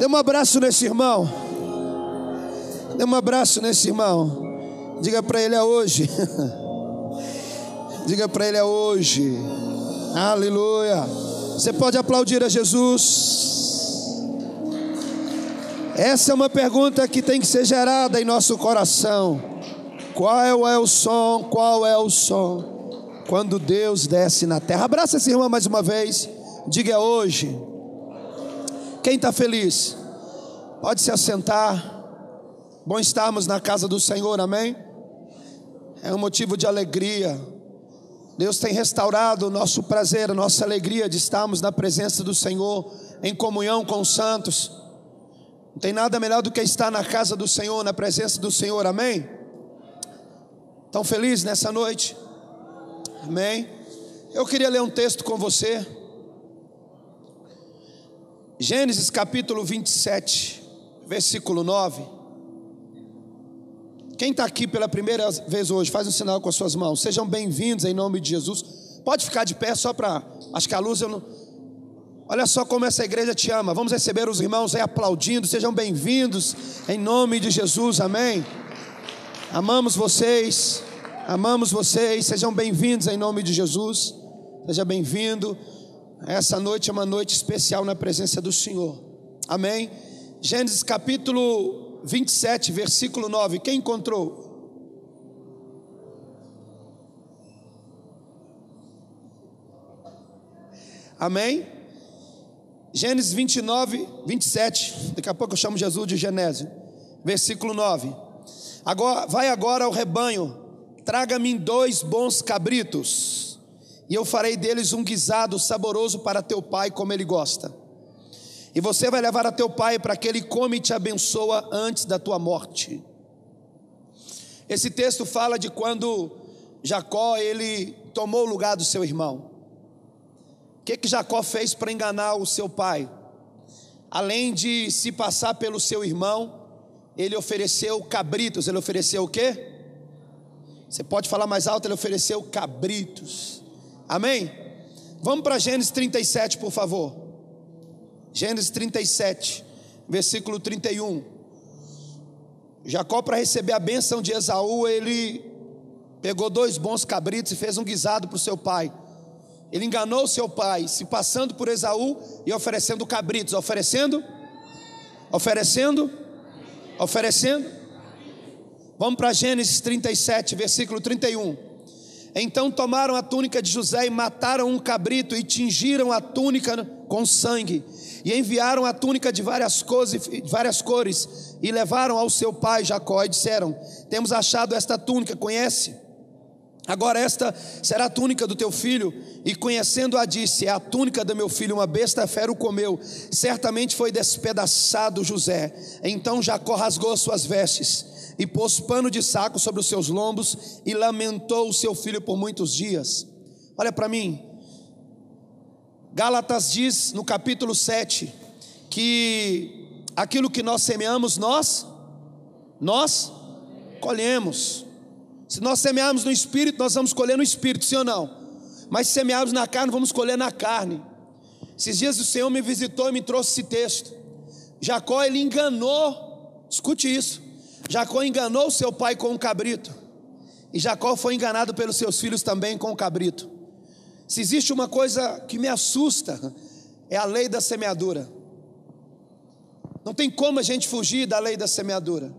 Dê um abraço nesse irmão. Dê um abraço nesse irmão. Diga para ele é hoje. Diga para ele é hoje. Aleluia. Você pode aplaudir a Jesus. Essa é uma pergunta que tem que ser gerada em nosso coração. Qual é o som? Qual é o som? Quando Deus desce na terra. Abraça esse irmão mais uma vez. Diga é hoje. Quem está feliz? Pode se assentar. Bom estarmos na casa do Senhor, amém? É um motivo de alegria. Deus tem restaurado o nosso prazer, a nossa alegria de estarmos na presença do Senhor, em comunhão com os santos. Não tem nada melhor do que estar na casa do Senhor, na presença do Senhor, amém? Tão feliz nessa noite? Amém? Eu queria ler um texto com você. Gênesis capítulo 27, versículo 9. Quem está aqui pela primeira vez hoje, faz um sinal com as suas mãos. Sejam bem-vindos em nome de Jesus. Pode ficar de pé só para. Acho que a luz eu não. Olha só como essa igreja te ama. Vamos receber os irmãos aí aplaudindo. Sejam bem-vindos em nome de Jesus. Amém. Amamos vocês. Amamos vocês. Sejam bem-vindos em nome de Jesus. Seja bem-vindo. Essa noite é uma noite especial na presença do Senhor. Amém. Gênesis capítulo 27, versículo 9. Quem encontrou? Amém. Gênesis 29, 27. Daqui a pouco eu chamo Jesus de Genésio. Versículo 9. Agora, vai agora ao rebanho, traga-me dois bons cabritos e eu farei deles um guisado saboroso para teu pai, como ele gosta. E você vai levar a teu pai para que ele come e te abençoa antes da tua morte. Esse texto fala de quando Jacó ele tomou o lugar do seu irmão. O que que Jacó fez para enganar o seu pai? Além de se passar pelo seu irmão, ele ofereceu cabritos. Ele ofereceu o quê? Você pode falar mais alto, ele ofereceu cabritos. Amém? Vamos para Gênesis 37, por favor. Gênesis 37, versículo 31. Jacó, para receber a bênção de Esaú, ele pegou dois bons cabritos e fez um guisado para o seu pai. Ele enganou seu pai, se passando por Esaú e oferecendo cabritos, oferecendo, oferecendo, oferecendo. Vamos para Gênesis 37, versículo 31. Então tomaram a túnica de José e mataram um cabrito e tingiram a túnica com sangue. E enviaram a túnica de várias cores, várias cores e levaram ao seu pai Jacó e disseram: Temos achado esta túnica, conhece? Agora esta será a túnica do teu filho. E conhecendo-a, disse: É a túnica do meu filho, uma besta fera o comeu. Certamente foi despedaçado José. Então Jacó rasgou suas vestes e pôs pano de saco sobre os seus lombos e lamentou o seu filho por muitos dias. Olha para mim. Gálatas diz no capítulo 7 que aquilo que nós semeamos, nós nós colhemos. Se nós semearmos no espírito, nós vamos colher no espírito, sim ou não? Mas se semearmos na carne, vamos colher na carne. Esses dias o Senhor me visitou e me trouxe esse texto. Jacó ele enganou, escute isso. Jacó enganou seu pai com um cabrito, e Jacó foi enganado pelos seus filhos também com o um cabrito. Se existe uma coisa que me assusta, é a lei da semeadura. Não tem como a gente fugir da lei da semeadura.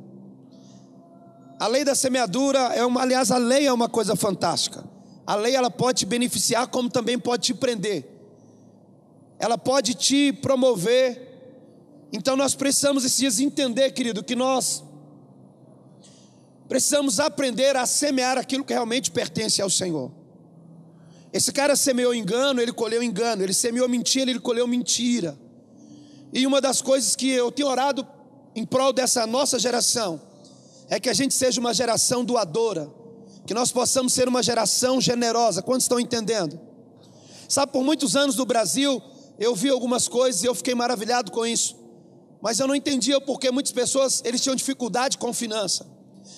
A lei da semeadura é uma, aliás, a lei é uma coisa fantástica. A lei ela pode te beneficiar, como também pode te prender. Ela pode te promover. Então nós precisamos esses dias entender, querido, que nós Precisamos aprender a semear aquilo que realmente pertence ao Senhor. Esse cara semeou engano, ele colheu engano. Ele semeou mentira, ele colheu mentira. E uma das coisas que eu tenho orado em prol dessa nossa geração é que a gente seja uma geração doadora, que nós possamos ser uma geração generosa. Quantos estão entendendo? Sabe, por muitos anos no Brasil, eu vi algumas coisas e eu fiquei maravilhado com isso. Mas eu não entendia porque muitas pessoas eles tinham dificuldade com finança.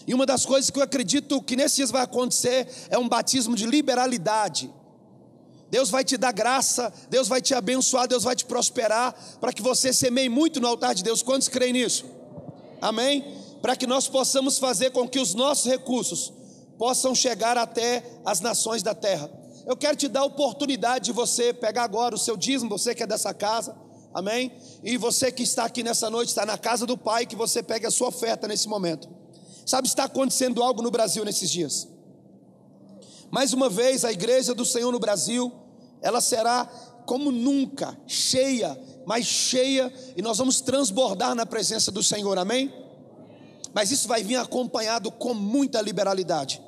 E uma das coisas que eu acredito que nesses dias vai acontecer é um batismo de liberalidade. Deus vai te dar graça, Deus vai te abençoar, Deus vai te prosperar, para que você semeie muito no altar de Deus. Quantos creem nisso? Amém? Para que nós possamos fazer com que os nossos recursos possam chegar até as nações da terra. Eu quero te dar a oportunidade de você pegar agora o seu dízimo, você que é dessa casa, amém? E você que está aqui nessa noite, está na casa do Pai, que você pegue a sua oferta nesse momento. Sabe, está acontecendo algo no Brasil nesses dias. Mais uma vez, a igreja do Senhor no Brasil ela será como nunca, cheia, mais cheia, e nós vamos transbordar na presença do Senhor, amém? Mas isso vai vir acompanhado com muita liberalidade.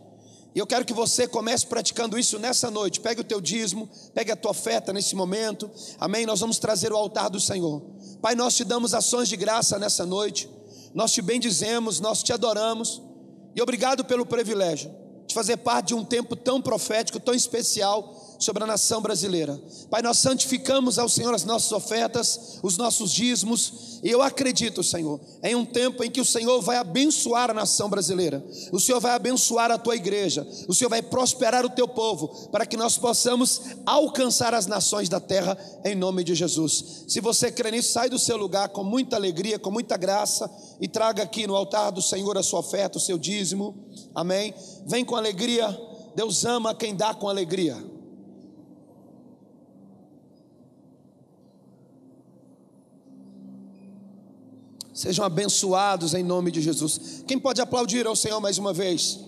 E eu quero que você comece praticando isso nessa noite. Pegue o teu dízimo, pegue a tua oferta nesse momento. Amém? Nós vamos trazer o altar do Senhor. Pai, nós te damos ações de graça nessa noite. Nós te bendizemos, nós te adoramos. E obrigado pelo privilégio de fazer parte de um tempo tão profético, tão especial sobre a nação brasileira. Pai, nós santificamos ao Senhor as nossas ofertas, os nossos dízimos, e eu acredito, Senhor, em um tempo em que o Senhor vai abençoar a nação brasileira, o Senhor vai abençoar a tua igreja, o Senhor vai prosperar o teu povo, para que nós possamos alcançar as nações da terra, em nome de Jesus. Se você crê nisso, sai do seu lugar com muita alegria, com muita graça, e traga aqui no altar do Senhor a sua oferta, o seu dízimo, amém? Vem com alegria, Deus ama quem dá com alegria. Sejam abençoados em nome de Jesus. Quem pode aplaudir ao Senhor mais uma vez?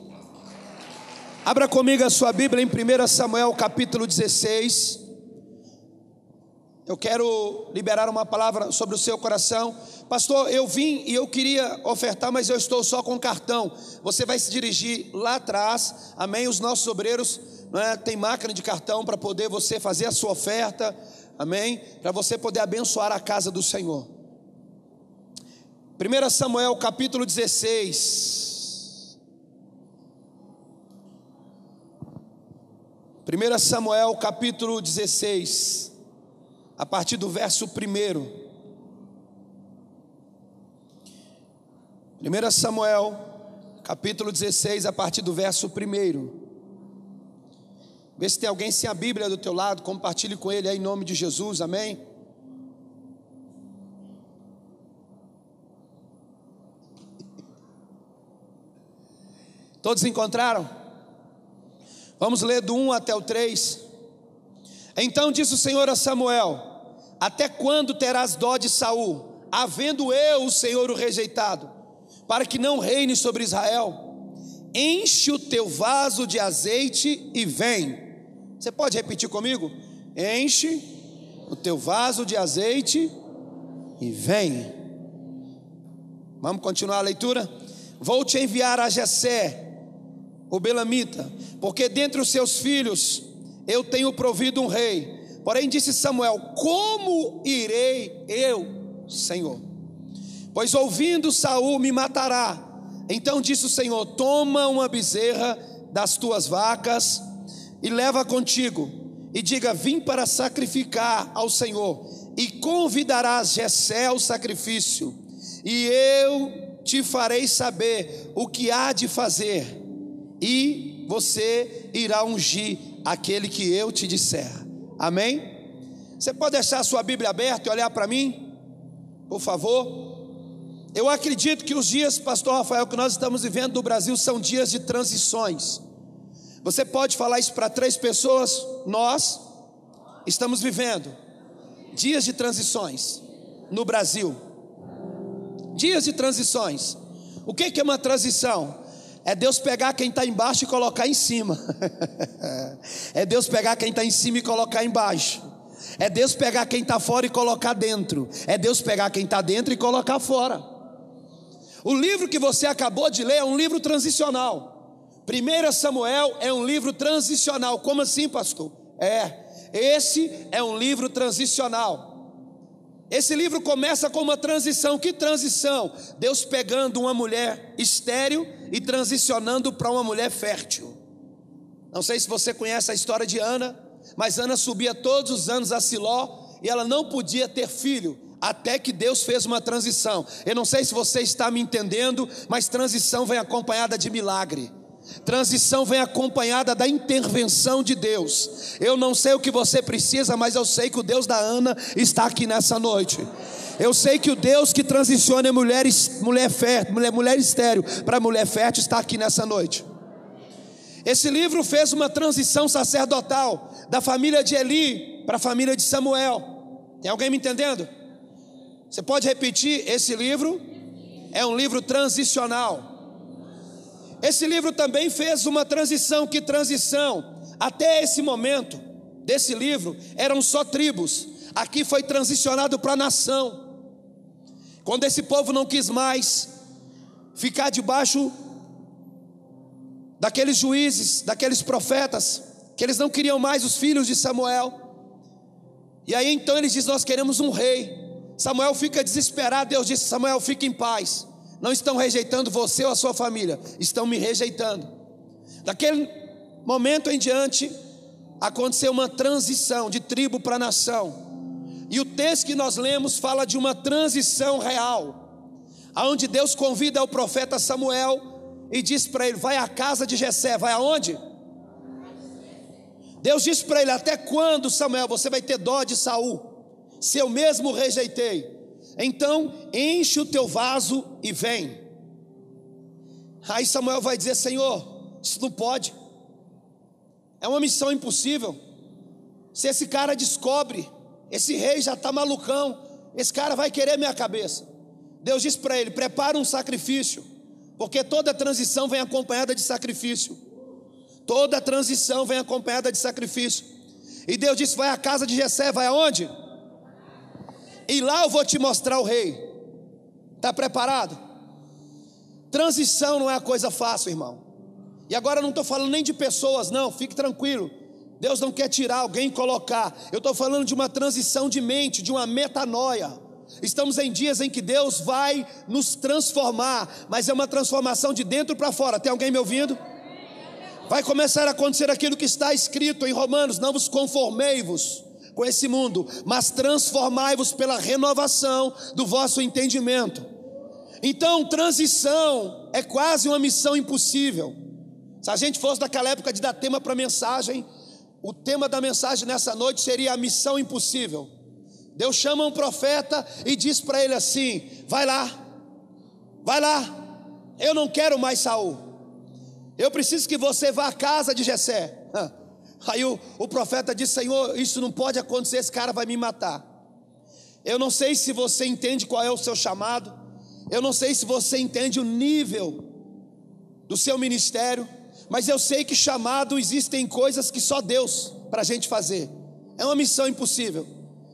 Abra comigo a sua Bíblia em 1 Samuel capítulo 16. Eu quero liberar uma palavra sobre o seu coração. Pastor, eu vim e eu queria ofertar, mas eu estou só com cartão. Você vai se dirigir lá atrás, amém? Os nossos obreiros não é, tem máquina de cartão para poder você fazer a sua oferta, amém? Para você poder abençoar a casa do Senhor. 1 Samuel capítulo 16. 1 Samuel capítulo 16, a partir do verso 1. 1 Samuel capítulo 16, a partir do verso 1. Vê se tem alguém sem a Bíblia do teu lado, compartilhe com ele aí em nome de Jesus, amém? Todos encontraram? Vamos ler do 1 até o 3. Então disse o Senhor a Samuel: Até quando terás dó de Saul, havendo eu, o Senhor, o rejeitado, para que não reine sobre Israel? Enche o teu vaso de azeite e vem. Você pode repetir comigo? Enche o teu vaso de azeite e vem. Vamos continuar a leitura? Vou te enviar a Jessé, o Belamita, porque dentre os seus filhos eu tenho provido um rei. Porém disse Samuel: Como irei eu, Senhor? Pois ouvindo Saul me matará. Então disse o Senhor: Toma uma bezerra das tuas vacas e leva contigo, e diga: Vim para sacrificar ao Senhor, e convidarás Jessé ao sacrifício, e eu te farei saber o que há de fazer e você irá ungir aquele que eu te disser. Amém? Você pode deixar a sua Bíblia aberta e olhar para mim? Por favor. Eu acredito que os dias, pastor Rafael, que nós estamos vivendo no Brasil são dias de transições. Você pode falar isso para três pessoas? Nós estamos vivendo dias de transições no Brasil. Dias de transições. O que é uma transição? É Deus pegar quem está embaixo e colocar em cima. é Deus pegar quem está em cima e colocar embaixo. É Deus pegar quem está fora e colocar dentro. É Deus pegar quem está dentro e colocar fora. O livro que você acabou de ler é um livro transicional. 1 Samuel é um livro transicional. Como assim, pastor? É, esse é um livro transicional. Esse livro começa com uma transição. Que transição? Deus pegando uma mulher estéril e transicionando para uma mulher fértil. Não sei se você conhece a história de Ana, mas Ana subia todos os anos a Siló e ela não podia ter filho, até que Deus fez uma transição. Eu não sei se você está me entendendo, mas transição vem acompanhada de milagre. Transição vem acompanhada da intervenção de Deus. Eu não sei o que você precisa, mas eu sei que o Deus da Ana está aqui nessa noite. Eu sei que o Deus que transiciona mulher, mulher fértil, mulher, mulher estéreo para mulher fértil está aqui nessa noite. Esse livro fez uma transição sacerdotal da família de Eli para a família de Samuel. Tem alguém me entendendo? Você pode repetir? Esse livro é um livro transicional. Esse livro também fez uma transição. Que transição? Até esse momento desse livro eram só tribos. Aqui foi transicionado para a nação. Quando esse povo não quis mais ficar debaixo daqueles juízes, daqueles profetas, que eles não queriam mais os filhos de Samuel. E aí então eles dizem: Nós queremos um rei. Samuel fica desesperado. Deus disse: Samuel, fique em paz. Não estão rejeitando você ou a sua família, estão me rejeitando. Daquele momento em diante, aconteceu uma transição de tribo para nação. E o texto que nós lemos fala de uma transição real, aonde Deus convida o profeta Samuel e disse para ele: Vai à casa de Jessé, vai aonde? Deus disse para ele: Até quando, Samuel, você vai ter dó de Saul? Se eu mesmo rejeitei, então enche o teu vaso e vem. Aí Samuel vai dizer: Senhor, isso não pode, é uma missão impossível. Se esse cara descobre, esse rei já está malucão, esse cara vai querer minha cabeça. Deus disse para ele: Prepara um sacrifício porque toda transição vem acompanhada de sacrifício. Toda transição vem acompanhada de sacrifício. E Deus disse: Vai à casa de Jessé, vai aonde? E lá eu vou te mostrar o rei. Está preparado? Transição não é coisa fácil, irmão. E agora eu não estou falando nem de pessoas, não, fique tranquilo. Deus não quer tirar alguém e colocar. Eu estou falando de uma transição de mente, de uma metanoia. Estamos em dias em que Deus vai nos transformar, mas é uma transformação de dentro para fora. Tem alguém me ouvindo? Vai começar a acontecer aquilo que está escrito em Romanos: não vos conformei-vos com esse mundo, mas transformai-vos pela renovação do vosso entendimento. Então, transição é quase uma missão impossível. Se a gente fosse daquela época de dar tema para mensagem, o tema da mensagem nessa noite seria a missão impossível. Deus chama um profeta e diz para ele assim: vai lá, vai lá, eu não quero mais Saul. Eu preciso que você vá à casa de Jessé. Aí o, o profeta diz: Senhor, isso não pode acontecer, esse cara vai me matar. Eu não sei se você entende qual é o seu chamado, eu não sei se você entende o nível do seu ministério, mas eu sei que chamado existem coisas que só Deus para a gente fazer. É uma missão impossível.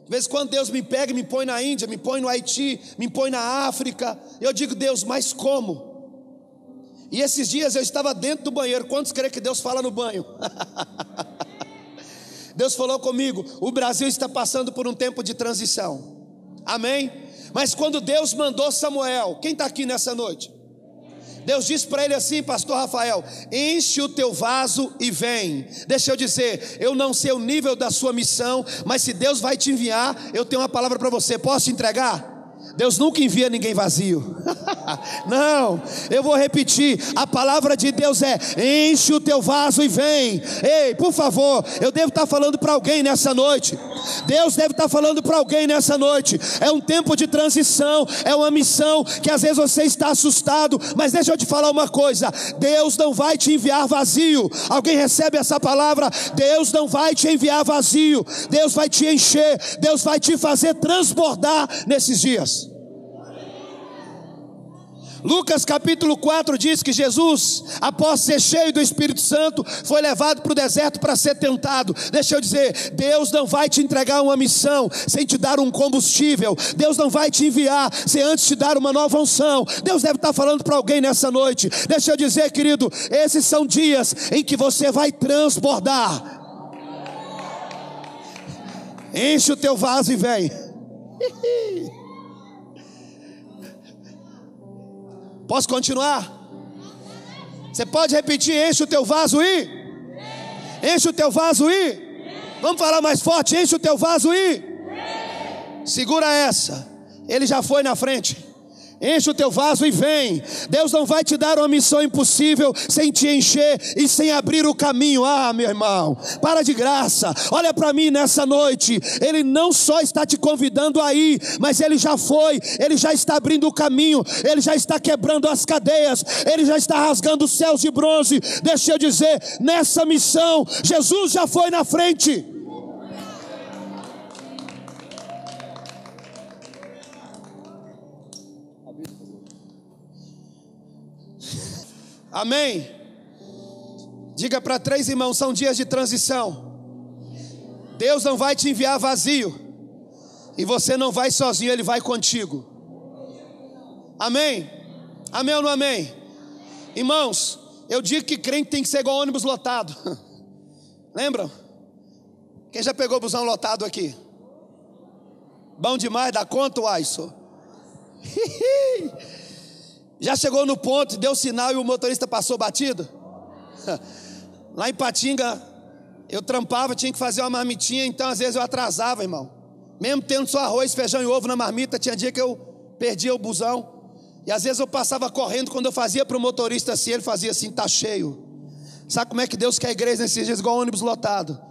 De vez em quando Deus me pega e me põe na Índia, me põe no Haiti, me põe na África. Eu digo, Deus, mas como? E esses dias eu estava dentro do banheiro. Quantos creem que Deus fala no banho? Deus falou comigo: o Brasil está passando por um tempo de transição. Amém? Mas quando Deus mandou Samuel, quem está aqui nessa noite? Deus disse para ele assim, pastor Rafael: enche o teu vaso e vem. Deixa eu dizer, eu não sei o nível da sua missão, mas se Deus vai te enviar, eu tenho uma palavra para você. Posso entregar? Deus nunca envia ninguém vazio. Não, eu vou repetir: a palavra de Deus é: enche o teu vaso e vem. Ei, por favor, eu devo estar falando para alguém nessa noite. Deus deve estar falando para alguém nessa noite. É um tempo de transição, é uma missão que às vezes você está assustado, mas deixa eu te falar uma coisa: Deus não vai te enviar vazio. Alguém recebe essa palavra? Deus não vai te enviar vazio. Deus vai te encher, Deus vai te fazer transbordar nesses dias. Lucas capítulo 4 diz que Jesus, após ser cheio do Espírito Santo, foi levado para o deserto para ser tentado. Deixa eu dizer, Deus não vai te entregar uma missão sem te dar um combustível. Deus não vai te enviar sem antes te dar uma nova unção. Deus deve estar falando para alguém nessa noite. Deixa eu dizer, querido, esses são dias em que você vai transbordar. Enche o teu vaso e vem. Posso continuar? Você pode repetir: enche o teu vaso e? Enche o teu vaso e? Vamos falar mais forte: enche o teu vaso e? Segura essa. Ele já foi na frente. Enche o teu vaso e vem. Deus não vai te dar uma missão impossível sem te encher e sem abrir o caminho. Ah, meu irmão, para de graça. Olha para mim nessa noite. Ele não só está te convidando a ir, mas ele já foi, ele já está abrindo o caminho, ele já está quebrando as cadeias, ele já está rasgando os céus de bronze. Deixa eu dizer, nessa missão, Jesus já foi na frente. Amém? Diga para três irmãos: são dias de transição. Deus não vai te enviar vazio, e você não vai sozinho, Ele vai contigo. Amém? Amém ou não amém? Irmãos, eu digo que crente tem que ser igual ônibus lotado. Lembram? Quem já pegou busão lotado aqui? Bom demais, dá conta, Aiso? Já chegou no ponto, deu sinal e o motorista passou batido? Lá em Patinga, eu trampava, tinha que fazer uma marmitinha, então às vezes eu atrasava, irmão. Mesmo tendo só arroz, feijão e ovo na marmita, tinha dia que eu perdia o busão. E às vezes eu passava correndo, quando eu fazia para o motorista assim, ele fazia assim, tá cheio. Sabe como é que Deus quer a igreja nesses dias, igual ônibus lotado?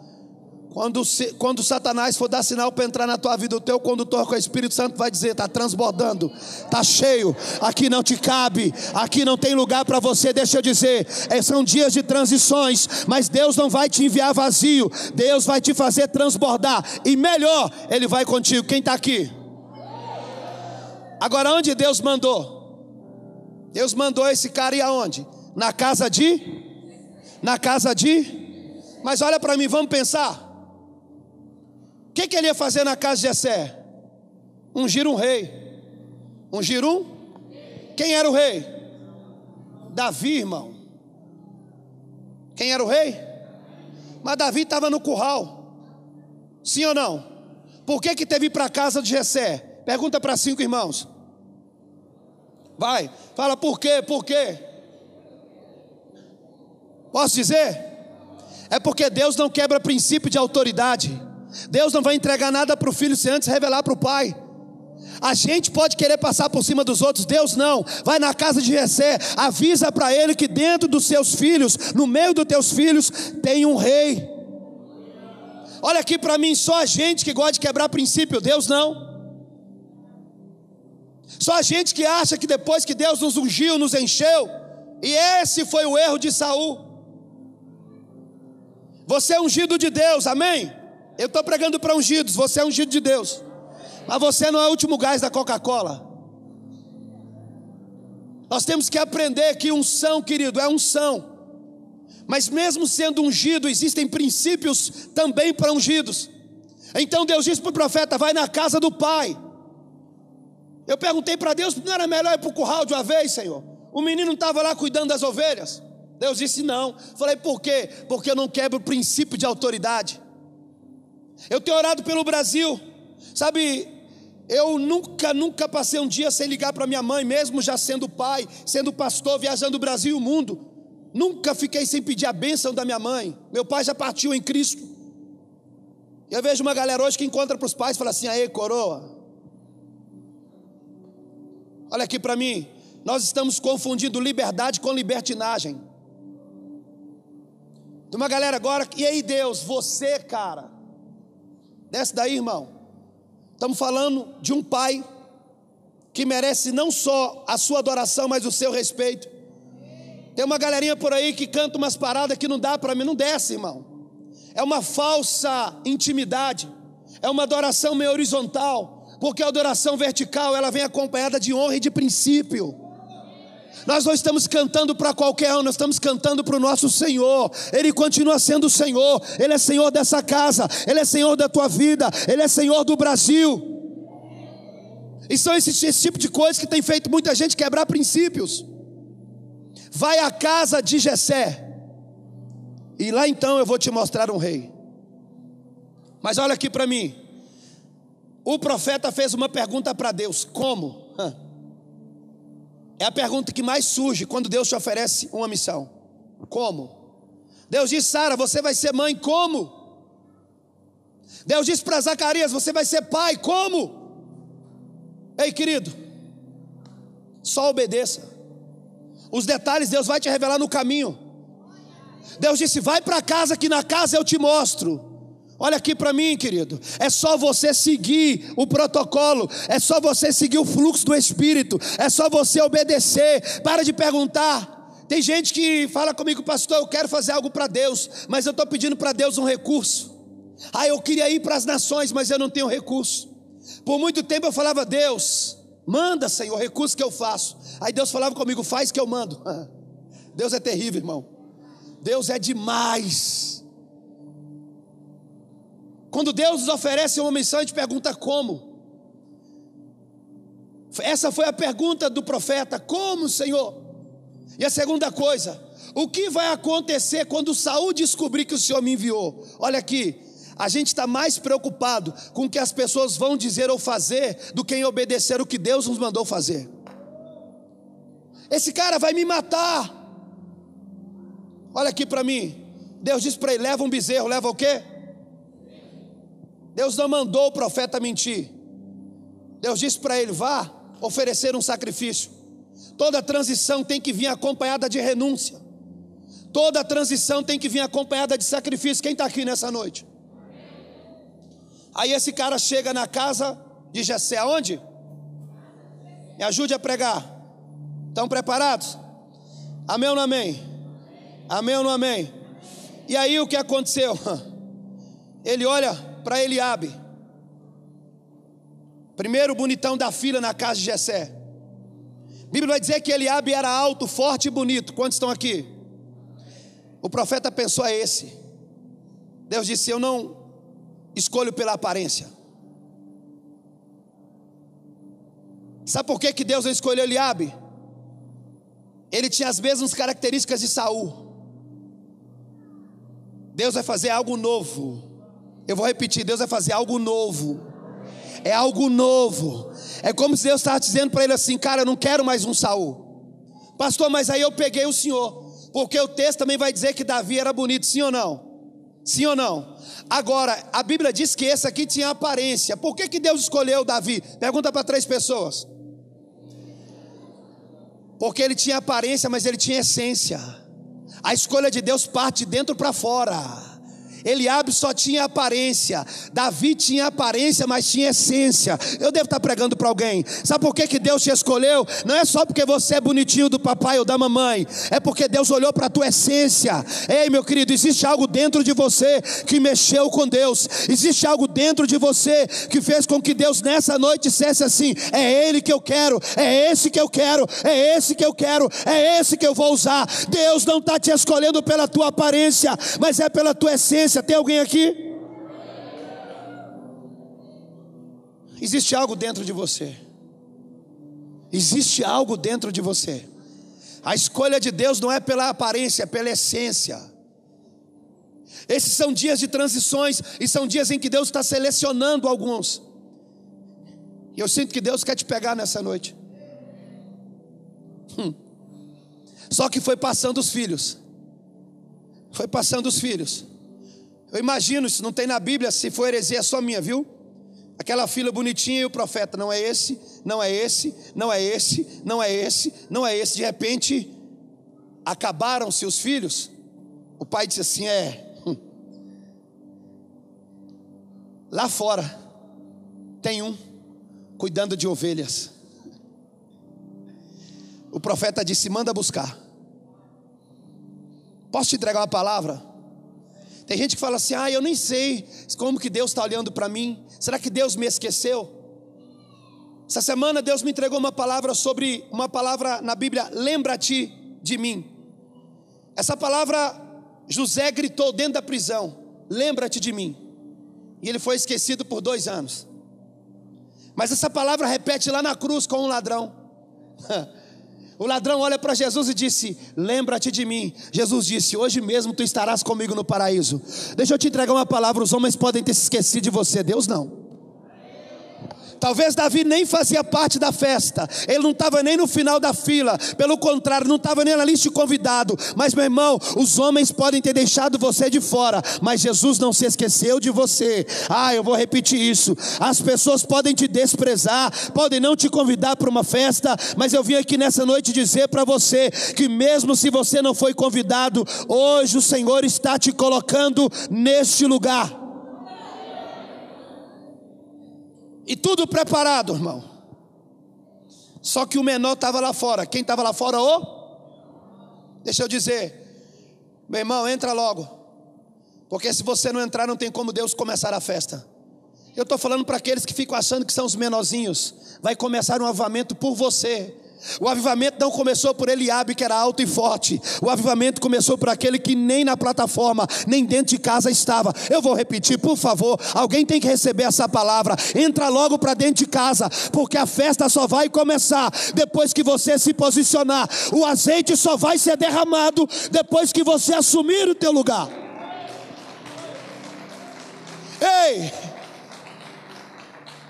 Quando, quando Satanás for dar sinal para entrar na tua vida, o teu condutor com o Espírito Santo vai dizer: está transbordando, está cheio, aqui não te cabe, aqui não tem lugar para você. Deixa eu dizer, é, são dias de transições, mas Deus não vai te enviar vazio, Deus vai te fazer transbordar, e melhor, Ele vai contigo. Quem está aqui? Agora, onde Deus mandou? Deus mandou esse cara ir aonde? Na casa de? Na casa de? Mas olha para mim, vamos pensar. O que, que, ele ia fazer na casa de Jessé? Ungir um rei. Ungir um? Quem era o rei? Davi, irmão. Quem era o rei? Mas Davi estava no curral. Sim ou não? Por que, que teve para a casa de Jessé? Pergunta para cinco irmãos. Vai, fala por quê, por quê? Posso dizer? É porque Deus não quebra princípio de autoridade. Deus não vai entregar nada para o filho sem antes revelar para o pai. A gente pode querer passar por cima dos outros, Deus não. Vai na casa de Jessé, avisa para ele que dentro dos seus filhos, no meio dos teus filhos, tem um rei. Olha aqui para mim, só a gente que gosta de quebrar princípio, Deus não. Só a gente que acha que depois que Deus nos ungiu, nos encheu, e esse foi o erro de Saul. Você é ungido de Deus, amém? Eu estou pregando para ungidos, você é ungido de Deus. Mas você não é o último gás da Coca-Cola. Nós temos que aprender que unção, querido, é unção. Mas mesmo sendo ungido, existem princípios também para ungidos. Então Deus disse para o profeta: vai na casa do pai. Eu perguntei para Deus: não era melhor ir para o curral de uma vez, Senhor? O menino estava lá cuidando das ovelhas. Deus disse: não. Falei: por quê? Porque eu não quebro o princípio de autoridade. Eu tenho orado pelo Brasil. Sabe, eu nunca, nunca passei um dia sem ligar para minha mãe, mesmo já sendo pai, sendo pastor, viajando o Brasil e o mundo. Nunca fiquei sem pedir a bênção da minha mãe. Meu pai já partiu em Cristo. Eu vejo uma galera hoje que encontra para os pais e fala assim: aí, coroa. Olha aqui para mim. Nós estamos confundindo liberdade com libertinagem. Tem uma galera agora, e aí, Deus, você, cara, Desce daí, irmão. Estamos falando de um pai que merece não só a sua adoração, mas o seu respeito. Tem uma galerinha por aí que canta umas paradas que não dá para mim, não desce, irmão. É uma falsa intimidade. É uma adoração meio horizontal, porque a adoração vertical, ela vem acompanhada de honra e de princípio. Nós não estamos cantando para qualquer um, nós estamos cantando para o nosso Senhor. Ele continua sendo o Senhor, Ele é Senhor dessa casa, Ele é Senhor da tua vida, Ele é Senhor do Brasil. E são esse, esse tipo de coisas que tem feito muita gente quebrar princípios. Vai à casa de Jessé, e lá então eu vou te mostrar um rei. Mas olha aqui para mim. O profeta fez uma pergunta para Deus: como? É a pergunta que mais surge quando Deus te oferece uma missão: Como? Deus diz, Sara, você vai ser mãe, como? Deus disse para Zacarias: Você vai ser pai, como? Ei, querido, Só obedeça. Os detalhes Deus vai te revelar no caminho. Deus disse: Vai para casa, que na casa eu te mostro. Olha aqui para mim, querido. É só você seguir o protocolo, é só você seguir o fluxo do Espírito, é só você obedecer. Para de perguntar. Tem gente que fala comigo, pastor, eu quero fazer algo para Deus, mas eu estou pedindo para Deus um recurso. Ah, eu queria ir para as nações, mas eu não tenho recurso. Por muito tempo eu falava, Deus, manda, Senhor, o recurso que eu faço. Aí Deus falava comigo, faz que eu mando. Deus é terrível, irmão. Deus é demais. Quando Deus nos oferece uma missão, a gente pergunta como. Essa foi a pergunta do profeta: como, Senhor? E a segunda coisa, o que vai acontecer quando Saul descobrir que o Senhor me enviou? Olha aqui, a gente está mais preocupado com o que as pessoas vão dizer ou fazer do que em obedecer o que Deus nos mandou fazer. Esse cara vai me matar. Olha aqui para mim. Deus disse para ele: leva um bezerro, leva o quê? Deus não mandou o profeta mentir. Deus disse para ele: vá oferecer um sacrifício. Toda transição tem que vir acompanhada de renúncia. Toda transição tem que vir acompanhada de sacrifício. Quem está aqui nessa noite? Aí esse cara chega na casa de Jessé, aonde? Me ajude a pregar. Estão preparados? Amém ou não amém? Amém ou não amém? E aí o que aconteceu? Ele olha para Eliabe. Primeiro bonitão da fila na casa de Jessé. A Bíblia vai dizer que Eliabe era alto, forte e bonito. Quantos estão aqui? O profeta pensou é esse. Deus disse: Eu não escolho pela aparência. Sabe por que, que Deus não escolheu Eliabe? Ele tinha as mesmas características de Saul. Deus vai fazer algo novo. Eu vou repetir: Deus vai fazer algo novo. É algo novo. É como se Deus estava dizendo para ele assim: Cara, eu não quero mais um Saul. Pastor, mas aí eu peguei o Senhor. Porque o texto também vai dizer que Davi era bonito, sim ou não? Sim ou não? Agora, a Bíblia diz que esse aqui tinha aparência. Por que, que Deus escolheu Davi? Pergunta para três pessoas. Porque ele tinha aparência, mas ele tinha essência. A escolha de Deus parte de dentro para fora. Eliabe só tinha aparência, Davi tinha aparência, mas tinha essência. Eu devo estar pregando para alguém. Sabe por que, que Deus te escolheu? Não é só porque você é bonitinho do papai ou da mamãe, é porque Deus olhou para a tua essência. Ei, meu querido, existe algo dentro de você que mexeu com Deus, existe algo dentro de você que fez com que Deus nessa noite dissesse assim: é Ele que eu quero, é esse que eu quero, é esse que eu quero, é esse que eu vou usar. Deus não está te escolhendo pela tua aparência, mas é pela tua essência tem alguém aqui? Existe algo dentro de você. Existe algo dentro de você. A escolha de Deus não é pela aparência, é pela essência. Esses são dias de transições e são dias em que Deus está selecionando alguns. E eu sinto que Deus quer te pegar nessa noite. Hum. Só que foi passando os filhos. Foi passando os filhos. Eu imagino, isso não tem na Bíblia, se for heresia é só minha, viu? Aquela fila bonitinha e o profeta, não é esse, não é esse, não é esse, não é esse, não é esse. De repente, acabaram-se os filhos. O pai disse assim: é. Hum. Lá fora tem um cuidando de ovelhas. O profeta disse: manda buscar. Posso te entregar uma palavra? Tem gente que fala assim: ah, eu nem sei como que Deus está olhando para mim. Será que Deus me esqueceu? Essa semana Deus me entregou uma palavra sobre uma palavra na Bíblia, lembra-te de mim. Essa palavra José gritou dentro da prisão: lembra-te de mim. E ele foi esquecido por dois anos. Mas essa palavra repete lá na cruz com um ladrão. O ladrão olha para Jesus e disse: Lembra-te de mim. Jesus disse: Hoje mesmo tu estarás comigo no paraíso. Deixa eu te entregar uma palavra: os homens podem ter se esquecido de você, Deus não. Talvez Davi nem fazia parte da festa, ele não estava nem no final da fila, pelo contrário, não estava nem na lista de convidado. Mas, meu irmão, os homens podem ter deixado você de fora, mas Jesus não se esqueceu de você. Ah, eu vou repetir isso. As pessoas podem te desprezar, podem não te convidar para uma festa, mas eu vim aqui nessa noite dizer para você que, mesmo se você não foi convidado, hoje o Senhor está te colocando neste lugar. E tudo preparado, irmão. Só que o menor estava lá fora. Quem estava lá fora? O? Deixa eu dizer, meu irmão, entra logo. Porque se você não entrar, não tem como Deus começar a festa. Eu estou falando para aqueles que ficam achando que são os menorzinhos. Vai começar um avamento por você. O avivamento não começou por Eliabe, que era alto e forte. O avivamento começou por aquele que nem na plataforma, nem dentro de casa estava. Eu vou repetir, por favor. Alguém tem que receber essa palavra. Entra logo para dentro de casa, porque a festa só vai começar depois que você se posicionar. O azeite só vai ser derramado depois que você assumir o teu lugar. Ei!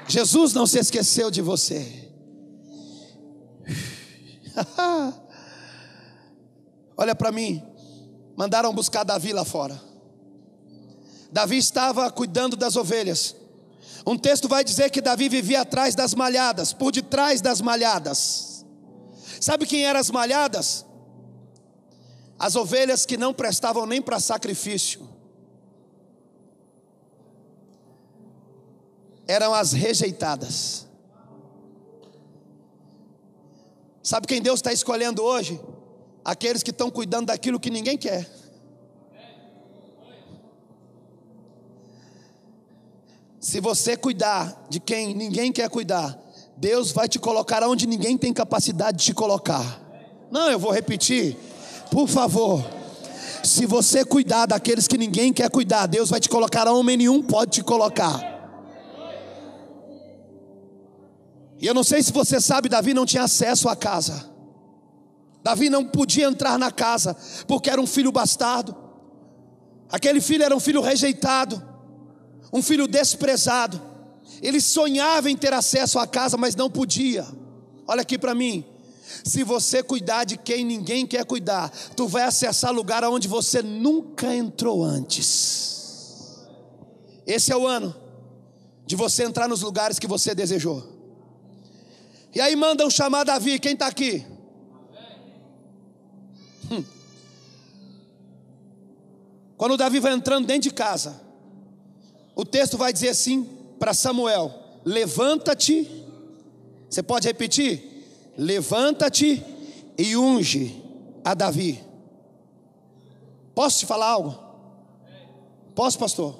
Jesus não se esqueceu de você. Olha para mim, mandaram buscar Davi lá fora. Davi estava cuidando das ovelhas. Um texto vai dizer que Davi vivia atrás das malhadas, por detrás das malhadas. Sabe quem eram as malhadas? As ovelhas que não prestavam nem para sacrifício. Eram as rejeitadas. Sabe quem Deus está escolhendo hoje? Aqueles que estão cuidando daquilo que ninguém quer. Se você cuidar de quem ninguém quer cuidar, Deus vai te colocar onde ninguém tem capacidade de te colocar. Não, eu vou repetir. Por favor. Se você cuidar daqueles que ninguém quer cuidar, Deus vai te colocar onde nenhum pode te colocar. E eu não sei se você sabe, Davi não tinha acesso à casa. Davi não podia entrar na casa, porque era um filho bastardo. Aquele filho era um filho rejeitado, um filho desprezado. Ele sonhava em ter acesso à casa, mas não podia. Olha aqui para mim. Se você cuidar de quem ninguém quer cuidar, tu vai acessar lugar onde você nunca entrou antes. Esse é o ano de você entrar nos lugares que você desejou. E aí mandam chamar Davi, quem está aqui? Quando Davi vai entrando dentro de casa, o texto vai dizer assim para Samuel: Levanta-te. Você pode repetir? Levanta-te e unge a Davi. Posso te falar algo? Posso, pastor?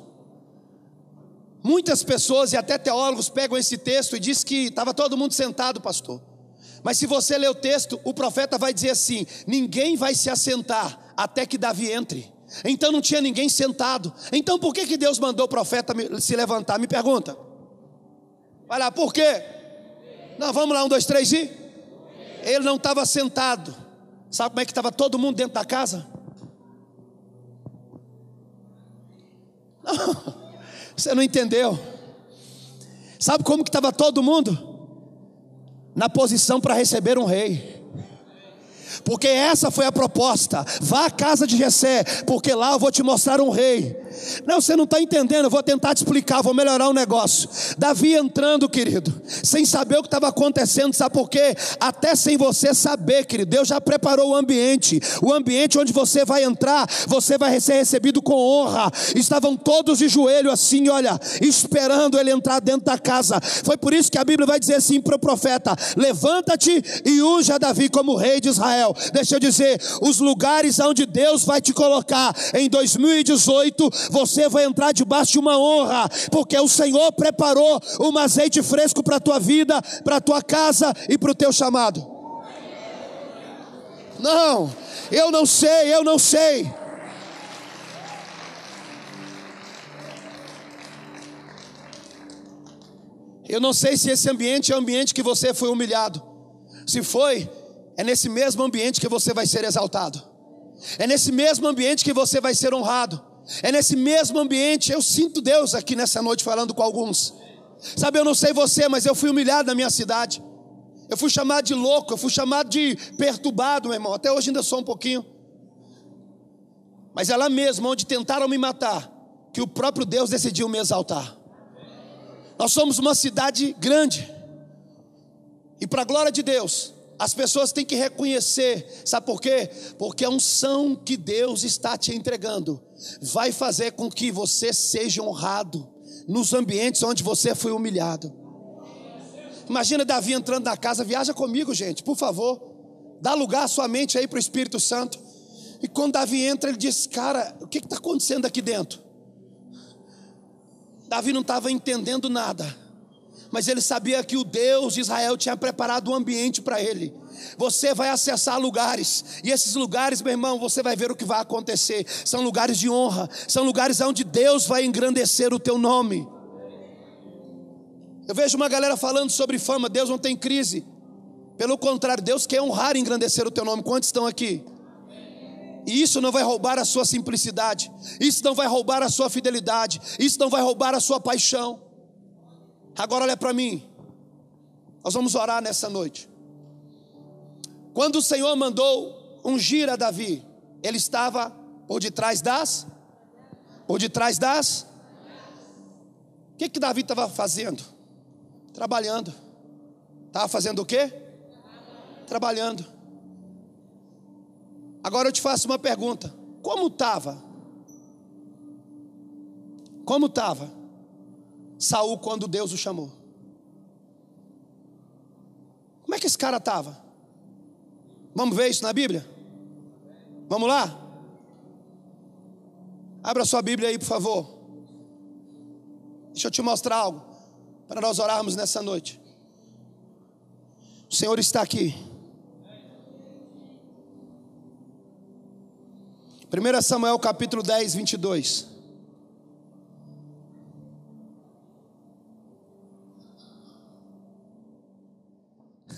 Muitas pessoas e até teólogos pegam esse texto e diz que estava todo mundo sentado, pastor. Mas se você ler o texto, o profeta vai dizer assim: ninguém vai se assentar até que Davi entre. Então não tinha ninguém sentado. Então por que, que Deus mandou o profeta se levantar? Me pergunta. Vai lá, por quê? Não, vamos lá, um, dois, três e. Ele não estava sentado. Sabe como é que estava todo mundo dentro da casa? Não. Você não entendeu? Sabe como que estava todo mundo? Na posição para receber um rei porque essa foi a proposta. Vá à casa de Jessé, porque lá eu vou te mostrar um rei. Não, você não está entendendo, eu vou tentar te explicar, vou melhorar o negócio. Davi entrando, querido, sem saber o que estava acontecendo, sabe por quê? Até sem você saber, querido, Deus já preparou o ambiente, o ambiente onde você vai entrar, você vai ser recebido com honra. Estavam todos de joelho assim, olha, esperando ele entrar dentro da casa. Foi por isso que a Bíblia vai dizer assim para o profeta: levanta-te e unja Davi como rei de Israel. Deixa eu dizer, os lugares onde Deus vai te colocar em 2018, você vai entrar debaixo de uma honra, porque o Senhor preparou um azeite fresco para a tua vida, para a tua casa e para o teu chamado. Não, eu não sei, eu não sei. Eu não sei se esse ambiente é o ambiente que você foi humilhado. Se foi, é nesse mesmo ambiente que você vai ser exaltado. É nesse mesmo ambiente que você vai ser honrado. É nesse mesmo ambiente, eu sinto Deus aqui nessa noite falando com alguns. Sabe, eu não sei você, mas eu fui humilhado na minha cidade. Eu fui chamado de louco, eu fui chamado de perturbado, meu irmão. Até hoje ainda sou um pouquinho. Mas é lá mesmo, onde tentaram me matar, que o próprio Deus decidiu me exaltar. Nós somos uma cidade grande. E para a glória de Deus, as pessoas têm que reconhecer, sabe por quê? Porque a unção que Deus está te entregando vai fazer com que você seja honrado nos ambientes onde você foi humilhado. Imagina Davi entrando na casa, viaja comigo, gente, por favor. Dá lugar à sua mente aí para o Espírito Santo. E quando Davi entra, ele diz: Cara, o que está acontecendo aqui dentro? Davi não estava entendendo nada, mas ele sabia que o Deus de Israel tinha preparado um ambiente para ele. Você vai acessar lugares, e esses lugares, meu irmão, você vai ver o que vai acontecer. São lugares de honra, são lugares onde Deus vai engrandecer o teu nome. Eu vejo uma galera falando sobre fama, Deus não tem crise. Pelo contrário, Deus quer honrar e engrandecer o teu nome. Quantos estão aqui? E isso não vai roubar a sua simplicidade, isso não vai roubar a sua fidelidade, isso não vai roubar a sua paixão. Agora olha para mim, nós vamos orar nessa noite. Quando o Senhor mandou ungir a Davi, ele estava por detrás das, por detrás das. O que que Davi estava fazendo? Trabalhando. Estava fazendo o quê? Trabalhando. Agora eu te faço uma pergunta: como estava? Como estava Saul quando Deus o chamou? Como é que esse cara estava? Vamos ver isso na Bíblia? Vamos lá? Abra sua Bíblia aí, por favor. Deixa eu te mostrar algo para nós orarmos nessa noite. O Senhor está aqui. 1 Samuel capítulo 10, 22.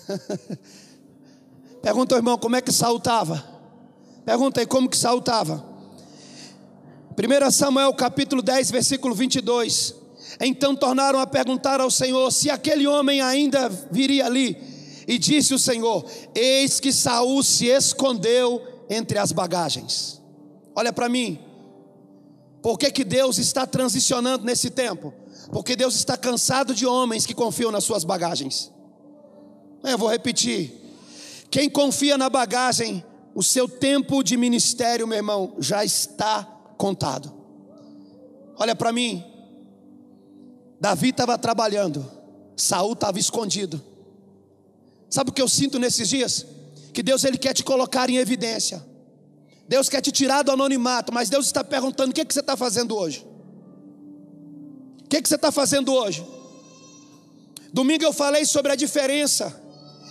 Pergunta ao irmão como é que Saul estava. Pergunta aí como que Saul estava. 1 Samuel capítulo 10, versículo 22. Então tornaram a perguntar ao Senhor se aquele homem ainda viria ali. E disse o Senhor: Eis que Saul se escondeu entre as bagagens. Olha para mim. Por que, que Deus está transicionando nesse tempo? Porque Deus está cansado de homens que confiam nas suas bagagens. Eu vou repetir. Quem confia na bagagem, o seu tempo de ministério, meu irmão, já está contado. Olha para mim. Davi estava trabalhando, Saul estava escondido. Sabe o que eu sinto nesses dias? Que Deus ele quer te colocar em evidência. Deus quer te tirar do anonimato, mas Deus está perguntando: o que, é que você está fazendo hoje? O que, é que você está fazendo hoje? Domingo eu falei sobre a diferença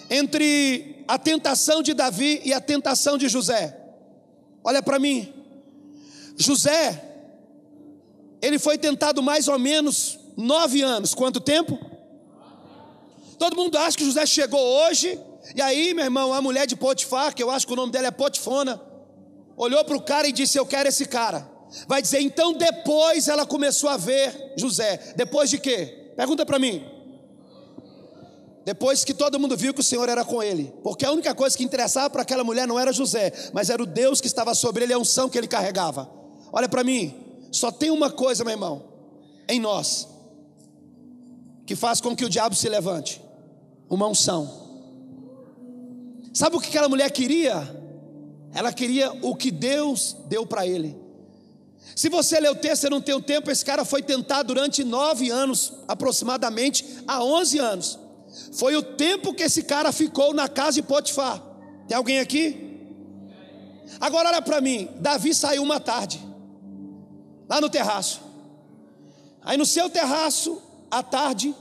entre a tentação de Davi e a tentação de José. Olha para mim, José, ele foi tentado mais ou menos nove anos. Quanto tempo? Todo mundo acha que José chegou hoje, e aí, meu irmão, a mulher de Potifar, que eu acho que o nome dela é Potifona, olhou para o cara e disse: Eu quero esse cara. Vai dizer, então depois ela começou a ver José. Depois de quê? Pergunta para mim. Depois que todo mundo viu que o Senhor era com ele, porque a única coisa que interessava para aquela mulher não era José, mas era o Deus que estava sobre ele, a unção que ele carregava. Olha para mim, só tem uma coisa, meu irmão, em nós, que faz com que o diabo se levante: uma unção. Sabe o que aquela mulher queria? Ela queria o que Deus deu para ele. Se você ler o texto, você não tem o tempo. Esse cara foi tentado durante nove anos, aproximadamente, há onze anos. Foi o tempo que esse cara ficou na casa de Potifar. Tem alguém aqui? Agora olha para mim. Davi saiu uma tarde, lá no terraço. Aí no seu terraço, à tarde,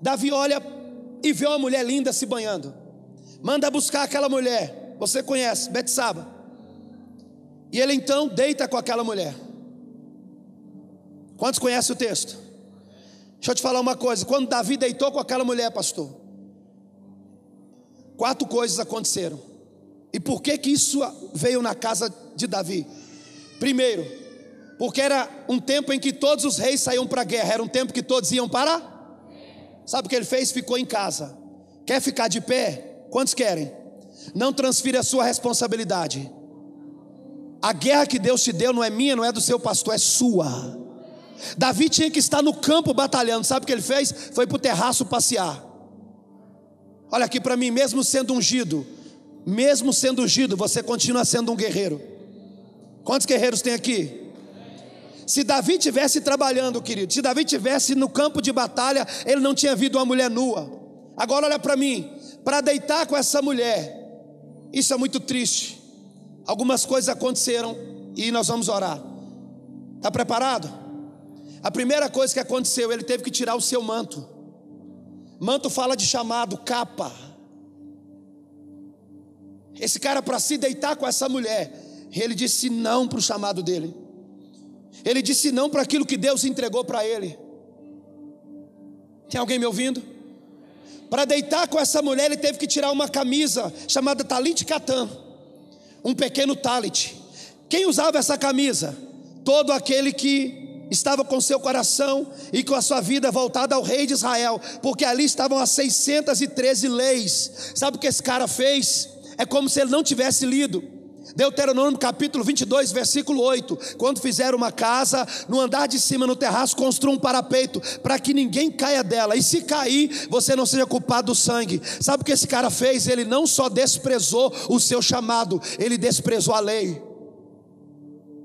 Davi olha e vê uma mulher linda se banhando. Manda buscar aquela mulher. Você conhece, Betsaba. E ele então deita com aquela mulher. Quantos conhecem o texto? Deixa eu te falar uma coisa: quando Davi deitou com aquela mulher, pastor, quatro coisas aconteceram. E por que que isso veio na casa de Davi? Primeiro, porque era um tempo em que todos os reis saíam para a guerra, era um tempo que todos iam para Sabe o que ele fez? Ficou em casa. Quer ficar de pé? Quantos querem? Não transfira a sua responsabilidade. A guerra que Deus te deu não é minha, não é do seu pastor, é sua. Davi tinha que estar no campo batalhando. Sabe o que ele fez? Foi para o terraço passear. Olha aqui para mim, mesmo sendo ungido, mesmo sendo ungido, você continua sendo um guerreiro. Quantos guerreiros tem aqui? Se Davi tivesse trabalhando, querido, se Davi tivesse no campo de batalha, ele não tinha visto uma mulher nua. Agora olha para mim, para deitar com essa mulher, isso é muito triste. Algumas coisas aconteceram e nós vamos orar. Está preparado? A primeira coisa que aconteceu, ele teve que tirar o seu manto. Manto fala de chamado, capa. Esse cara, para se deitar com essa mulher, ele disse não para o chamado dele. Ele disse não para aquilo que Deus entregou para ele. Tem alguém me ouvindo? Para deitar com essa mulher, ele teve que tirar uma camisa chamada talit katan, um pequeno talit. Quem usava essa camisa? Todo aquele que estava com seu coração e com a sua vida voltada ao rei de Israel, porque ali estavam as 613 leis. Sabe o que esse cara fez? É como se ele não tivesse lido. Deuteronômio capítulo 22, versículo 8: Quando fizer uma casa, no andar de cima, no terraço, construa um parapeito, para que ninguém caia dela, e se cair, você não seja culpado do sangue. Sabe o que esse cara fez? Ele não só desprezou o seu chamado, ele desprezou a lei.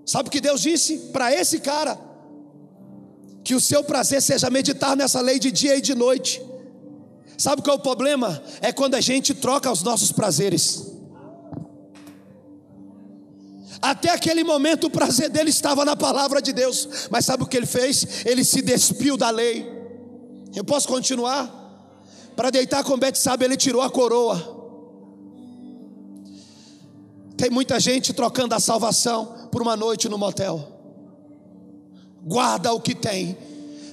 Sabe o que Deus disse para esse cara? Que o seu prazer seja meditar nessa lei de dia e de noite. Sabe qual é o problema? É quando a gente troca os nossos prazeres. Até aquele momento o prazer dele estava na palavra de Deus, mas sabe o que ele fez? Ele se despiu da lei. Eu posso continuar? Para deitar com sabe ele tirou a coroa. Tem muita gente trocando a salvação por uma noite no motel guarda o que tem,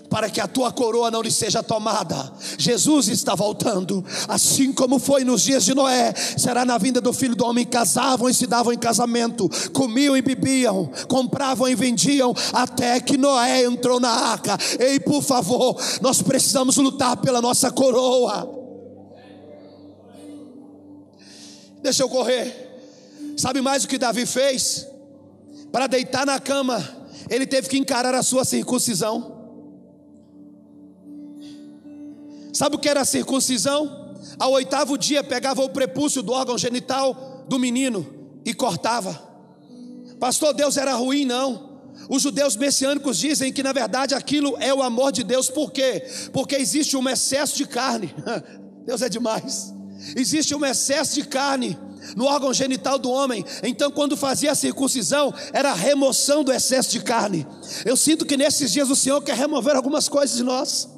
para que a tua coroa não lhe seja tomada. Jesus está voltando, assim como foi nos dias de Noé, será na vinda do filho do homem. Casavam e se davam em casamento, comiam e bebiam, compravam e vendiam, até que Noé entrou na arca. Ei, por favor, nós precisamos lutar pela nossa coroa. Deixa eu correr. Sabe mais o que Davi fez? Para deitar na cama ele teve que encarar a sua circuncisão. Sabe o que era a circuncisão? Ao oitavo dia pegava o prepúcio do órgão genital do menino e cortava. Pastor, Deus era ruim? Não. Os judeus messiânicos dizem que na verdade aquilo é o amor de Deus, por quê? Porque existe um excesso de carne. Deus é demais. Existe um excesso de carne no órgão genital do homem. Então, quando fazia a circuncisão, era a remoção do excesso de carne. Eu sinto que nesses dias o Senhor quer remover algumas coisas de nós.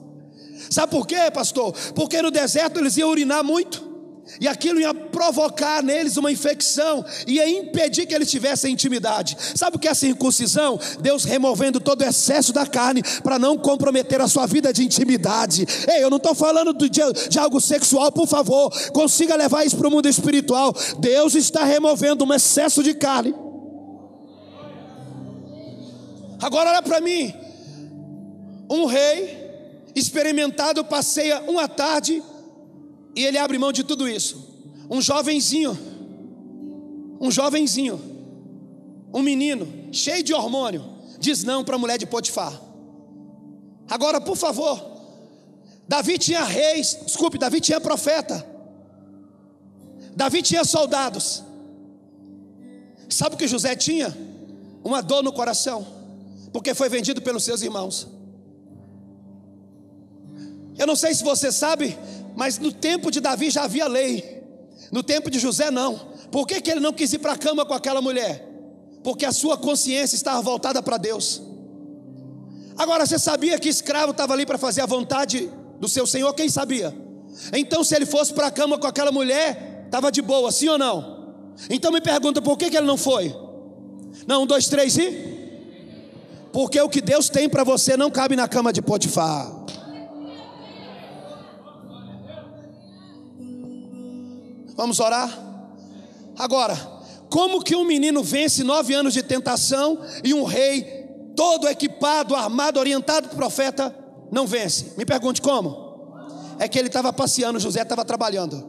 Sabe por quê, pastor? Porque no deserto eles iam urinar muito. E aquilo ia provocar neles uma infecção, ia impedir que eles tivessem intimidade. Sabe o que é a circuncisão? Deus removendo todo o excesso da carne para não comprometer a sua vida de intimidade. Ei, eu não estou falando de, de, algo sexual, por favor, consiga levar isso para o mundo espiritual. Deus está removendo um excesso de carne. Agora olha para mim, um rei experimentado passeia uma tarde e ele abre mão de tudo isso. Um jovenzinho, um jovenzinho, um menino, cheio de hormônio, diz não para a mulher de Potifar. Agora, por favor, Davi tinha reis, desculpe, Davi tinha profeta, Davi tinha soldados. Sabe o que José tinha? Uma dor no coração, porque foi vendido pelos seus irmãos. Eu não sei se você sabe, mas no tempo de Davi já havia lei. No tempo de José, não. Por que, que ele não quis ir para a cama com aquela mulher? Porque a sua consciência estava voltada para Deus. Agora, você sabia que escravo estava ali para fazer a vontade do seu senhor? Quem sabia? Então, se ele fosse para a cama com aquela mulher, estava de boa, sim ou não? Então me pergunta por que, que ele não foi? Não, um, dois, três e. Porque o que Deus tem para você não cabe na cama de Potifar. Vamos orar? Agora, como que um menino vence nove anos de tentação e um rei todo equipado, armado, orientado por profeta não vence? Me pergunte como? é que ele estava passeando, José estava trabalhando.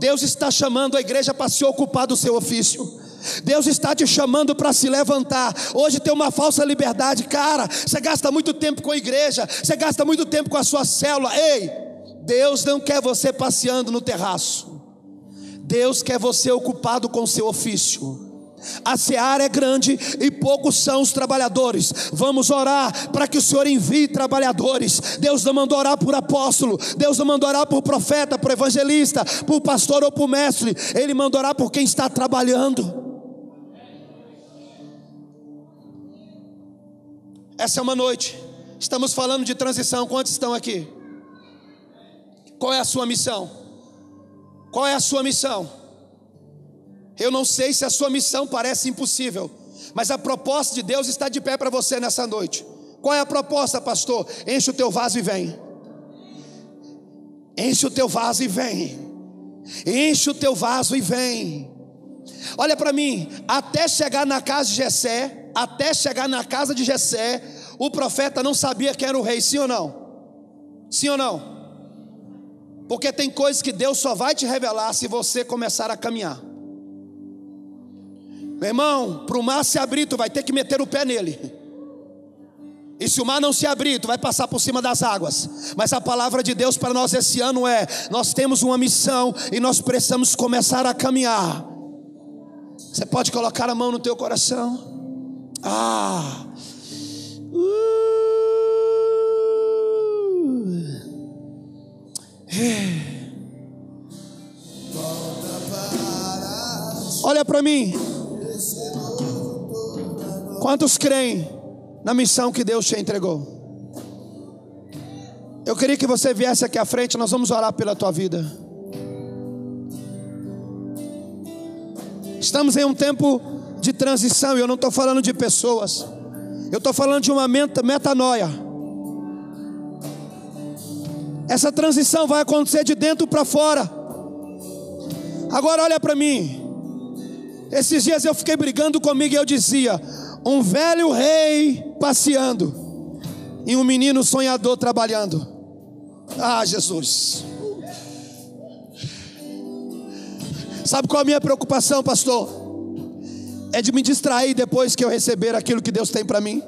Deus está chamando a igreja para se ocupar do seu ofício. Deus está te chamando para se levantar. Hoje tem uma falsa liberdade, cara. Você gasta muito tempo com a igreja, você gasta muito tempo com a sua célula. Ei, Deus não quer você passeando no terraço. Deus quer você ocupado com seu ofício. A seara é grande e poucos são os trabalhadores. Vamos orar para que o Senhor envie trabalhadores. Deus não mandou orar por apóstolo, Deus não mandou orar por profeta, por evangelista, por pastor ou por mestre. Ele mandou orar por quem está trabalhando. Essa é uma noite. Estamos falando de transição. Quantos estão aqui? Qual é a sua missão? Qual é a sua missão? Eu não sei se a sua missão parece impossível, mas a proposta de Deus está de pé para você nessa noite. Qual é a proposta, pastor? Enche o teu vaso e vem. Enche o teu vaso e vem. Enche o teu vaso e vem. Olha para mim, até chegar na casa de Jessé, até chegar na casa de Jessé, o profeta não sabia quem era o rei, sim ou não? Sim ou não? Porque tem coisas que Deus só vai te revelar se você começar a caminhar. Meu irmão, para o mar se abrir, tu vai ter que meter o pé nele. E se o mar não se abrir, tu vai passar por cima das águas. Mas a palavra de Deus para nós esse ano é: nós temos uma missão e nós precisamos começar a caminhar. Você pode colocar a mão no teu coração. Ah. Uh. Olha para mim. Quantos creem na missão que Deus te entregou? Eu queria que você viesse aqui à frente, nós vamos orar pela tua vida. Estamos em um tempo de transição, e eu não estou falando de pessoas, eu estou falando de uma metanoia. Essa transição vai acontecer de dentro para fora. Agora olha para mim. Esses dias eu fiquei brigando comigo e eu dizia: um velho rei passeando e um menino sonhador trabalhando. Ah, Jesus. Sabe qual é a minha preocupação, pastor? É de me distrair depois que eu receber aquilo que Deus tem para mim.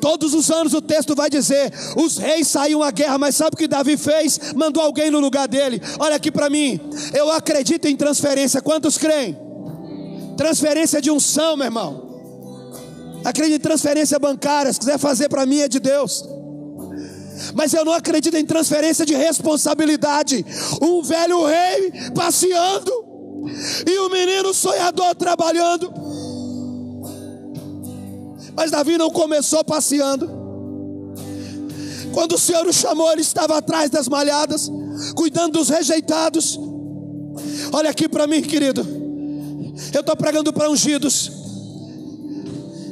Todos os anos o texto vai dizer: os reis saíam à guerra, mas sabe o que Davi fez? Mandou alguém no lugar dele. Olha aqui para mim, eu acredito em transferência. Quantos creem? Transferência de unção, meu irmão. Acredito em transferência bancária, se quiser fazer para mim é de Deus. Mas eu não acredito em transferência de responsabilidade. Um velho rei passeando e o um menino sonhador trabalhando. Mas Davi não começou passeando. Quando o Senhor o chamou, ele estava atrás das malhadas, cuidando dos rejeitados. Olha aqui para mim, querido. Eu estou pregando para ungidos.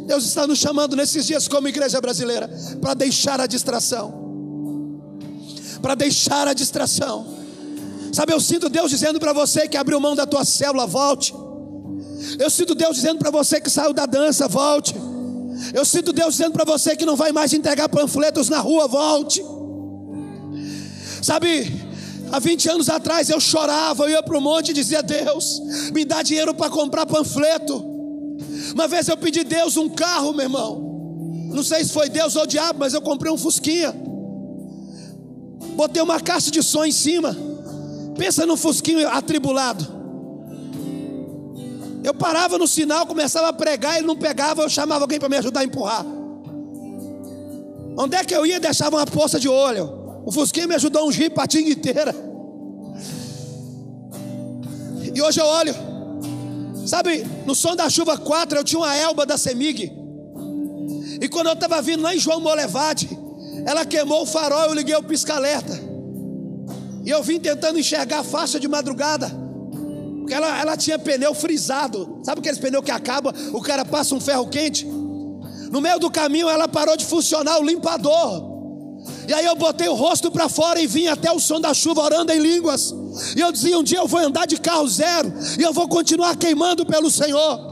Deus está nos chamando nesses dias, como igreja brasileira, para deixar a distração. Para deixar a distração. Sabe, eu sinto Deus dizendo para você que abriu mão da tua célula, volte. Eu sinto Deus dizendo para você que saiu da dança, volte. Eu sinto Deus dizendo para você que não vai mais entregar panfletos na rua, volte. Sabe, há 20 anos atrás eu chorava, eu ia para o monte e dizia: Deus, me dá dinheiro para comprar panfleto. Uma vez eu pedi Deus um carro, meu irmão. Não sei se foi Deus ou o diabo, mas eu comprei um Fusquinha. Botei uma caixa de som em cima. Pensa no Fusquinho atribulado. Eu parava no sinal, começava a pregar, ele não pegava, eu chamava alguém para me ajudar a empurrar. Onde é que eu ia? Deixava uma poça de óleo. O Fusquinha me ajudou a ungir patinha inteira. E hoje eu olho, Sabe, no som da chuva 4 eu tinha uma elba da Semig. E quando eu estava vindo lá em João Molevade, ela queimou o farol, eu liguei o pisca-alerta. E eu vim tentando enxergar a faixa de madrugada. Ela, ela tinha pneu frisado. Sabe aqueles pneus que acaba, o cara passa um ferro quente? No meio do caminho ela parou de funcionar o limpador. E aí eu botei o rosto para fora e vim até o som da chuva orando em línguas. E eu dizia: um dia eu vou andar de carro zero e eu vou continuar queimando pelo Senhor.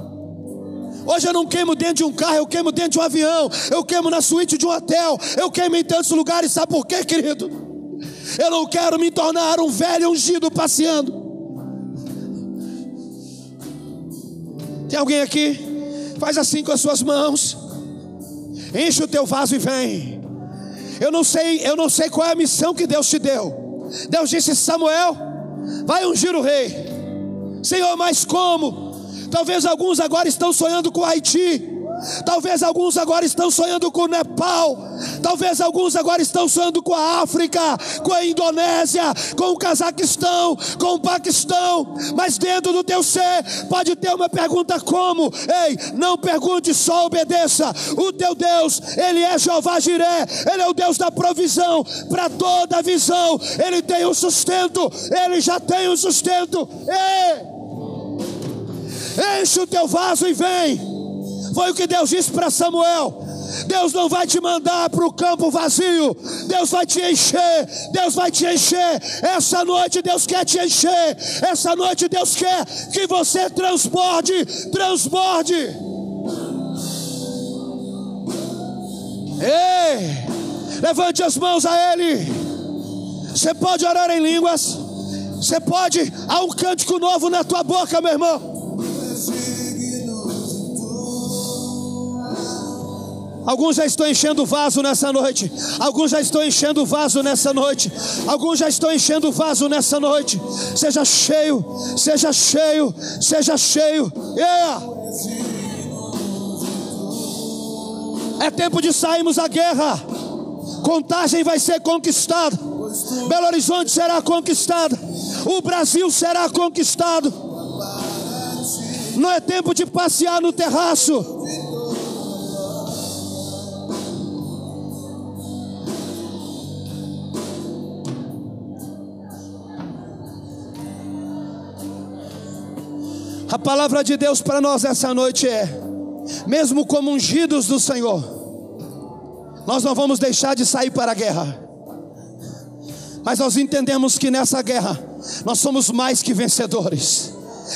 Hoje eu não queimo dentro de um carro, eu queimo dentro de um avião, eu queimo na suíte de um hotel, eu queimo em tantos lugares, sabe por quê, querido? Eu não quero me tornar um velho ungido passeando. Tem alguém aqui? Faz assim com as suas mãos. Enche o teu vaso e vem. Eu não sei, eu não sei qual é a missão que Deus te deu. Deus disse: Samuel, vai ungir o rei. Senhor, mas como? Talvez alguns agora estão sonhando com Haiti. Talvez alguns agora estão sonhando com o Nepal. Talvez alguns agora estão sonhando com a África, com a Indonésia, com o Cazaquistão, com o Paquistão. Mas dentro do teu ser pode ter uma pergunta como? Ei, não pergunte, só obedeça. O teu Deus, ele é Jeová Jiré. Ele é o Deus da provisão para toda visão. Ele tem o sustento. Ele já tem o sustento. Ei! Enche o teu vaso e vem. Foi o que Deus disse para Samuel. Deus não vai te mandar para o campo vazio, Deus vai te encher, Deus vai te encher. Essa noite Deus quer te encher, essa noite Deus quer que você transborde, transborde. Ei, levante as mãos a Ele. Você pode orar em línguas, você pode, há um cântico novo na tua boca, meu irmão. Alguns já estão enchendo o vaso nessa noite. Alguns já estão enchendo o vaso nessa noite. Alguns já estão enchendo o vaso nessa noite. Seja cheio, seja cheio, seja cheio. Yeah. É tempo de sairmos à guerra. Contagem vai ser conquistada. Belo Horizonte será conquistada. O Brasil será conquistado. Não é tempo de passear no terraço. A palavra de Deus para nós essa noite é: mesmo como ungidos do Senhor, nós não vamos deixar de sair para a guerra, mas nós entendemos que nessa guerra nós somos mais que vencedores.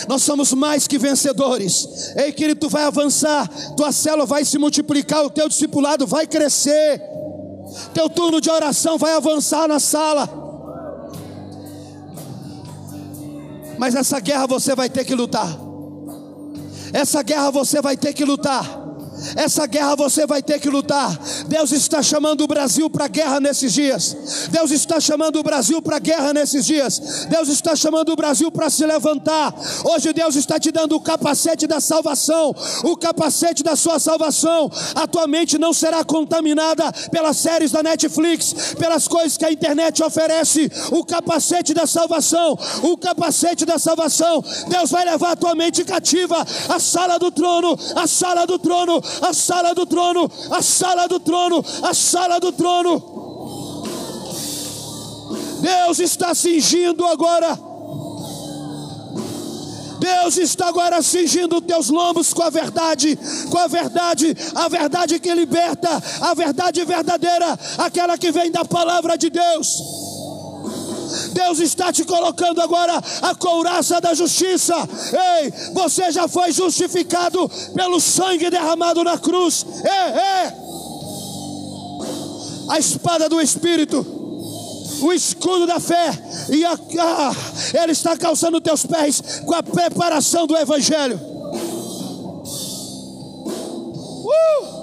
Nós somos mais que vencedores. Ei, querido, tu vai avançar, tua célula vai se multiplicar, o teu discipulado vai crescer, teu turno de oração vai avançar na sala. Mas essa guerra você vai ter que lutar. Essa guerra você vai ter que lutar. Essa guerra você vai ter que lutar. Deus está chamando o Brasil para guerra nesses dias. Deus está chamando o Brasil para guerra nesses dias. Deus está chamando o Brasil para se levantar. Hoje Deus está te dando o capacete da salvação, o capacete da sua salvação. A tua mente não será contaminada pelas séries da Netflix, pelas coisas que a internet oferece. O capacete da salvação, o capacete da salvação. Deus vai levar a tua mente cativa à sala do trono, à sala do trono a sala do trono, a sala do trono, a sala do trono. Deus está cingindo agora. Deus está agora cingindo teus lombos com a verdade, com a verdade, a verdade que liberta, a verdade verdadeira, aquela que vem da palavra de Deus. Deus está te colocando agora a couraça da justiça. Ei, você já foi justificado pelo sangue derramado na cruz. Ei, ei. A espada do Espírito o escudo da fé, e a, Ele está calçando teus pés com a preparação do Evangelho. Uh!